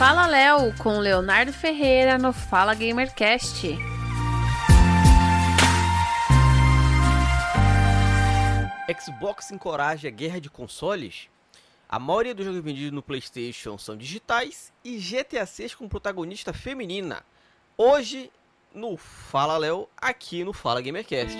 Fala Léo com Leonardo Ferreira no Fala Gamercast. Xbox encoraja a guerra de consoles? A maioria dos jogos vendidos no PlayStation são digitais e GTA 6 com protagonista feminina. Hoje no Fala Léo, aqui no Fala Gamercast.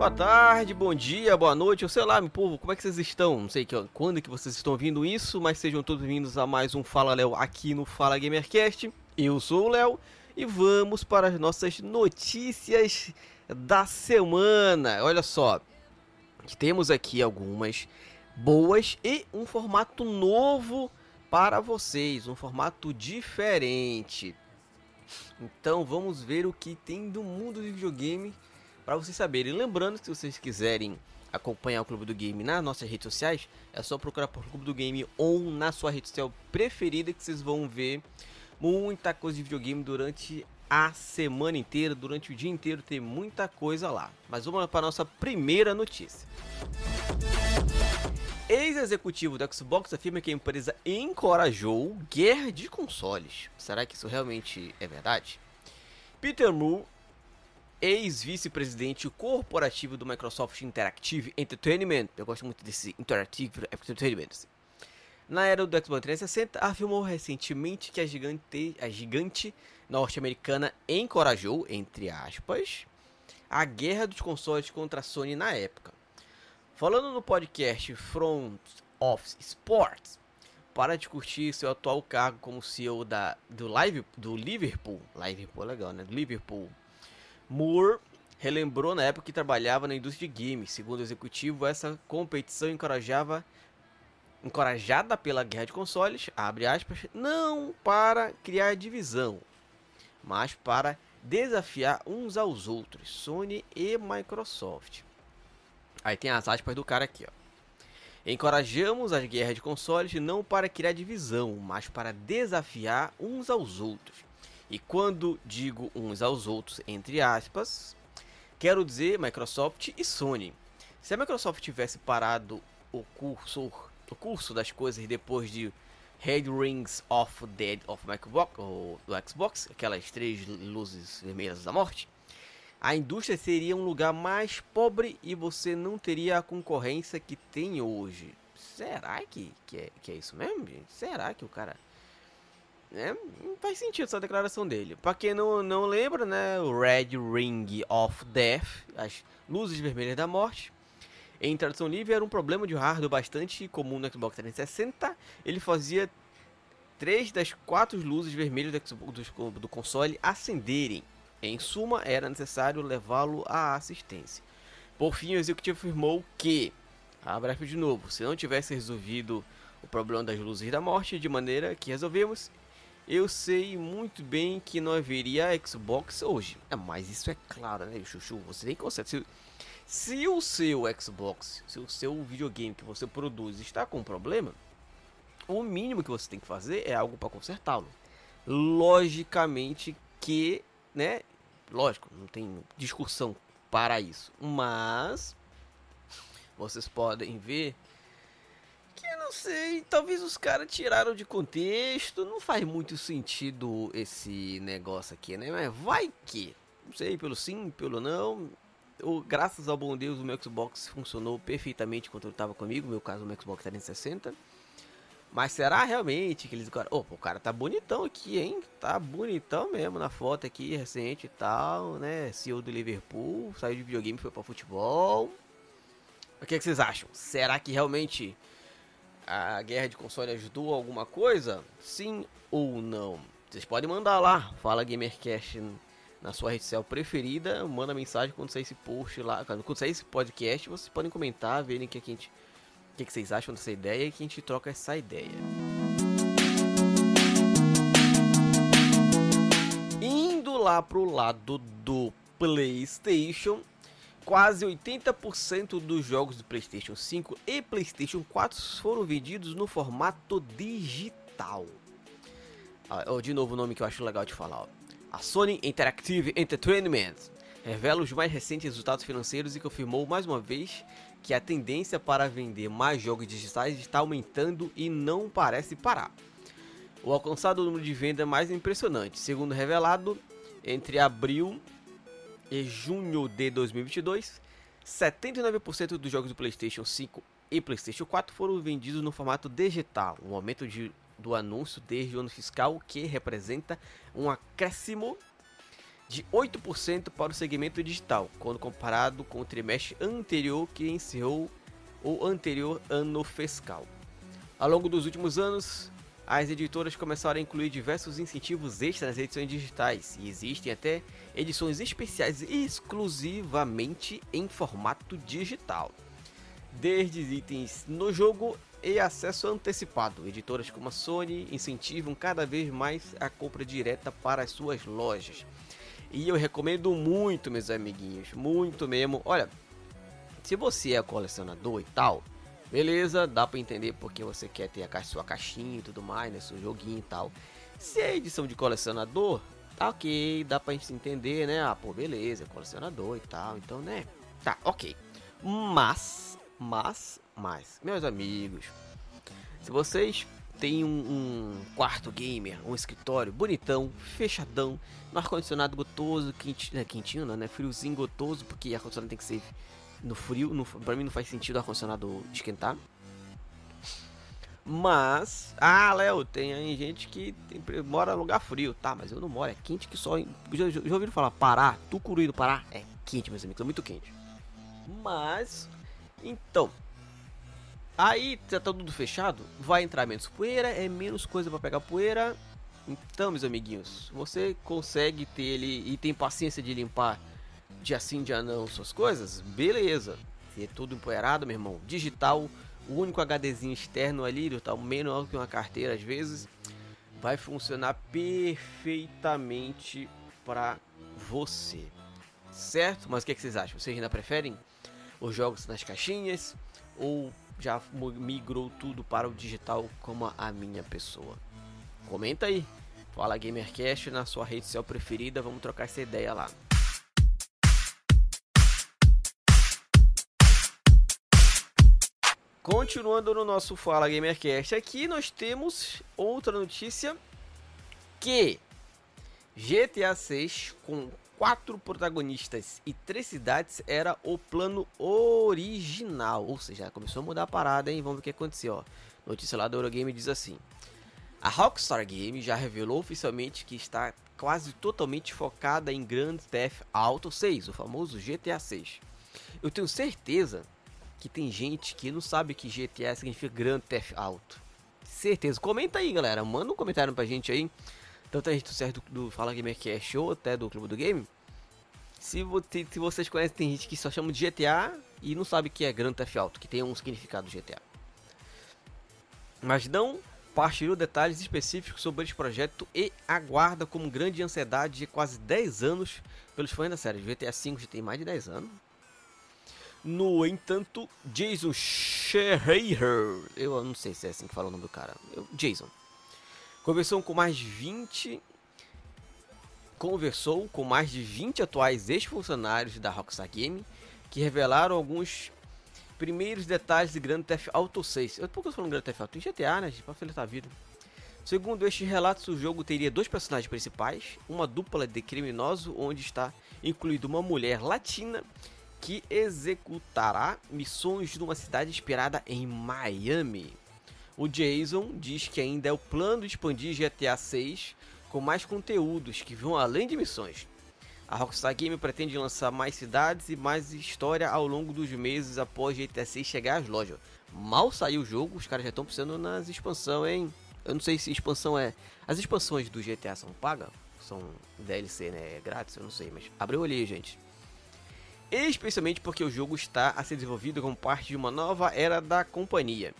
Boa tarde, bom dia, boa noite, eu sei lá, meu povo, como é que vocês estão? Não sei que, quando que vocês estão ouvindo isso, mas sejam todos bem-vindos a mais um Fala Léo aqui no Fala Gamercast. Eu sou o Léo e vamos para as nossas notícias da semana. Olha só, temos aqui algumas boas e um formato novo para vocês, um formato diferente. Então vamos ver o que tem do mundo de videogame para vocês saberem. Lembrando se vocês quiserem acompanhar o Clube do Game nas nossas redes sociais, é só procurar por Clube do Game ou na sua rede social preferida que vocês vão ver muita coisa de videogame durante a semana inteira, durante o dia inteiro tem muita coisa lá. Mas vamos para a nossa primeira notícia. Ex-executivo da Xbox afirma que a empresa encorajou guerra de consoles. Será que isso realmente é verdade? Peter Moore ex-vice-presidente corporativo do Microsoft Interactive Entertainment. Eu gosto muito desse Interactive Entertainment. Assim. Na era do Xbox 360, afirmou recentemente que a gigante, a gigante norte-americana encorajou, entre aspas, a guerra dos consoles contra a Sony na época. Falando no podcast Front Office Sports, para discutir seu atual cargo como CEO da, do, Live, do Liverpool, Liverpool é legal, né? Do Liverpool Moore relembrou na época que trabalhava na indústria de games. Segundo o executivo, essa competição encorajava encorajada pela guerra de consoles, abre aspas, não para criar divisão, mas para desafiar uns aos outros, Sony e Microsoft. Aí tem as aspas do cara aqui, ó. Encorajamos as guerras de consoles não para criar divisão, mas para desafiar uns aos outros. E quando digo uns aos outros, entre aspas, quero dizer Microsoft e Sony. Se a Microsoft tivesse parado o curso, o curso das coisas depois de Red Rings of Dead of Xbox, ou do Xbox, aquelas três luzes vermelhas da morte, a indústria seria um lugar mais pobre e você não teria a concorrência que tem hoje. Será que, que, é, que é isso mesmo, gente? Será que o cara é, não faz sentido essa declaração dele. Pra quem não, não lembra, né? O Red Ring of Death, as luzes vermelhas da morte. Em tradução livre, era um problema de hardware bastante comum no Xbox 360. Ele fazia três das quatro luzes vermelhas do, do console acenderem. Em suma, era necessário levá-lo à assistência. Por fim, o executivo afirmou que, abraço de novo, se não tivesse resolvido o problema das luzes da morte de maneira que resolvemos, eu sei muito bem que não haveria Xbox hoje. É, mas isso é claro, né, Chuchu? Você nem consegue. Se, se o seu Xbox, se o seu videogame que você produz está com problema, o mínimo que você tem que fazer é algo para consertá-lo. Logicamente que, né? Lógico, não tem discussão para isso. Mas vocês podem ver não sei, talvez os caras tiraram de contexto, não faz muito sentido esse negócio aqui, né? Mas vai que, não sei, pelo sim, pelo não. Eu, graças ao bom Deus, o meu Xbox funcionou perfeitamente quando ele estava comigo, no meu caso, o meu Xbox 360. Mas será realmente que eles. Oh, o cara tá bonitão aqui, hein? Tá bonitão mesmo na foto aqui, recente e tal, né? CEO do Liverpool, saiu de videogame foi para futebol. O que, é que vocês acham? Será que realmente a guerra de console ajudou alguma coisa? Sim ou não? Vocês podem mandar lá, fala Gamercast na sua rede social preferida, manda mensagem quando sair esse post lá, quando sair esse podcast, vocês podem comentar, verem o que, a gente, o que, que vocês acham dessa ideia e que a gente troca essa ideia. Indo lá pro lado do PlayStation, Quase 80% dos jogos do PlayStation 5 e PlayStation 4 foram vendidos no formato digital. ó, de novo o nome que eu acho legal de falar, ó. A Sony Interactive Entertainment revela os mais recentes resultados financeiros e confirmou mais uma vez que a tendência para vender mais jogos digitais está aumentando e não parece parar. O alcançado número de venda é mais impressionante, segundo revelado, entre abril e junho de 2022, 79% dos jogos do PlayStation 5 e PlayStation 4 foram vendidos no formato digital, um aumento de, do anúncio desde o ano fiscal que representa um acréscimo de 8% para o segmento digital, quando comparado com o trimestre anterior que encerrou o anterior ano fiscal. Ao longo dos últimos anos, as editoras começaram a incluir diversos incentivos extras nas edições digitais e existem até edições especiais exclusivamente em formato digital. Desde itens no jogo e acesso antecipado, editoras como a Sony incentivam cada vez mais a compra direta para as suas lojas. E eu recomendo muito, meus amiguinhos, muito mesmo. Olha, se você é colecionador e tal, beleza, dá para entender porque você quer ter a sua caixinha e tudo mais, né, seu joguinho e tal. Se é edição de colecionador, tá ok, dá pra gente entender, né? Ah, pô, beleza, colecionador e tal, então, né? Tá, ok. Mas, mas, mas, meus amigos, se vocês tem um, um, quarto gamer, um escritório bonitão, fechadão, no ar-condicionado gotoso, quentinho, é, quentinho não, né? Friozinho gotoso, porque ar-condicionado tem que ser no frio, no, pra mim não faz sentido ar-condicionado esquentar. Mas, ah, Léo, tem aí gente que tem, mora no lugar frio, tá? Mas eu não moro, é quente que só. Já, já ouviram falar Pará, Tucuruí do Pará? É quente, meus amigos, é muito quente. Mas, então, Aí tá tudo fechado, vai entrar menos poeira, é menos coisa para pegar poeira. Então, meus amiguinhos, você consegue ter ele e tem paciência de limpar dia sim, dia não suas coisas? Beleza. Se é tudo empoeirado, meu irmão, digital, o único HDzinho externo ali, tá menor que uma carteira às vezes, vai funcionar perfeitamente para você. Certo? Mas o que, é que vocês acham? Vocês ainda preferem os jogos nas caixinhas ou já migrou tudo para o digital como a minha pessoa? Comenta aí. Fala Gamercast na sua rede social preferida, vamos trocar essa ideia lá. Continuando no nosso Fala Gamercast, aqui nós temos outra notícia que GTA 6 com quatro protagonistas e três cidades era o plano original. Ou seja, começou a mudar a parada, hein? Vamos ver o que aconteceu, ó. Notícia lá do Eurogame diz assim: A Rockstar Game já revelou oficialmente que está quase totalmente focada em Grand Theft Auto 6, o famoso GTA 6. Eu tenho certeza que tem gente que não sabe que GTA significa Grand Theft Auto. Certeza. Comenta aí, galera. Manda um comentário pra gente aí tanto a gente certo do Fala Gamercast ou até do Clube do Game. Se, se vocês conhecem, tem gente que só chama de GTA e não sabe que é Grand Theft Auto, que tem um significado GTA. Mas não partilhou detalhes específicos sobre este projeto e aguarda com grande ansiedade de quase 10 anos pelos fãs da série. GTA V já tem mais de 10 anos. No entanto, Jason Schreier, eu não sei se é assim que fala o nome do cara, eu, Jason, Conversou com mais de 20 conversou com mais de 20 atuais ex-funcionários da Rockstar Game que revelaram alguns primeiros detalhes de Grand Theft Auto 6. Eu tô falando Grand Theft Auto em GTA, né, gente, pra facilitar a vida. Segundo estes relatos, o jogo teria dois personagens principais, uma dupla de criminoso onde está incluído uma mulher latina que executará missões numa cidade inspirada em Miami. O Jason diz que ainda é o plano de expandir GTA 6 com mais conteúdos que vão além de missões. A Rockstar Game pretende lançar mais cidades e mais história ao longo dos meses após GTA 6 chegar às lojas. Mal saiu o jogo, os caras já estão pensando nas expansões, hein? Eu não sei se expansão é. As expansões do GTA são pagas? São DLC, né? É grátis, eu não sei, mas o olho gente. Especialmente porque o jogo está a ser desenvolvido como parte de uma nova era da companhia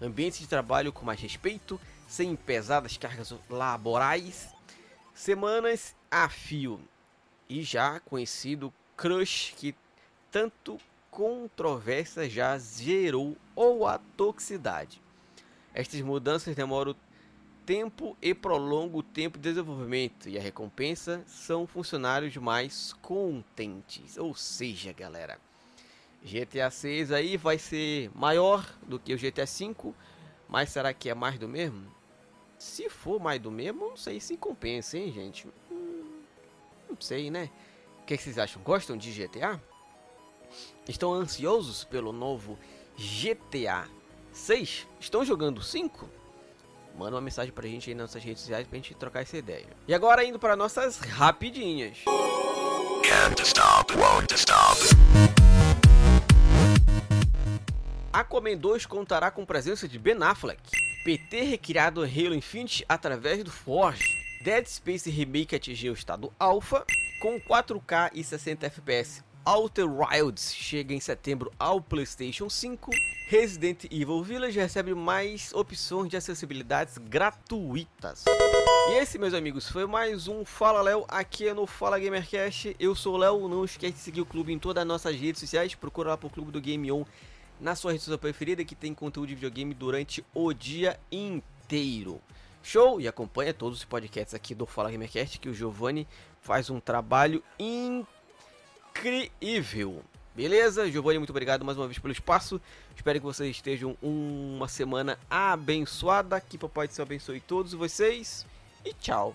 ambientes de trabalho com mais respeito, sem pesadas cargas laborais, semanas a fio e já conhecido crush que tanto controvérsia já gerou ou a toxicidade. Estas mudanças demoram tempo e prolonga o tempo de desenvolvimento. E a recompensa são funcionários mais contentes. Ou seja, galera, GTA 6 aí vai ser maior do que o GTA 5, mas será que é mais do mesmo? Se for mais do mesmo, não sei se compensa, hein, gente? Hum, não sei, né? O que, que vocês acham? Gostam de GTA? Estão ansiosos pelo novo GTA 6? Estão jogando 5? Manda uma mensagem pra gente aí nas nossas redes sociais pra gente trocar essa ideia. E agora indo para nossas rapidinhas. Aquaman 2 contará com presença de Ben Affleck. PT recriado Halo Infinite através do Forge. Dead Space Remake atingiu o estado Alpha com 4K e 60 FPS. Outer Wilds chega em setembro ao PlayStation 5. Resident Evil Village recebe mais opções de acessibilidades gratuitas. E esse, meus amigos, foi mais um Fala Léo aqui no Fala Gamercast. Eu sou o Léo, não esquece de seguir o clube em todas as nossas redes sociais. Procura lá pro Clube do Game On na sua rede social preferida que tem conteúdo de videogame durante o dia inteiro. Show! E acompanha todos os podcasts aqui do Fala Gamercast que o Giovanni faz um trabalho incrível incrível. Beleza? Giovanni, muito obrigado mais uma vez pelo espaço. Espero que vocês estejam uma semana abençoada. Que Papai do Céu abençoe todos vocês. E tchau.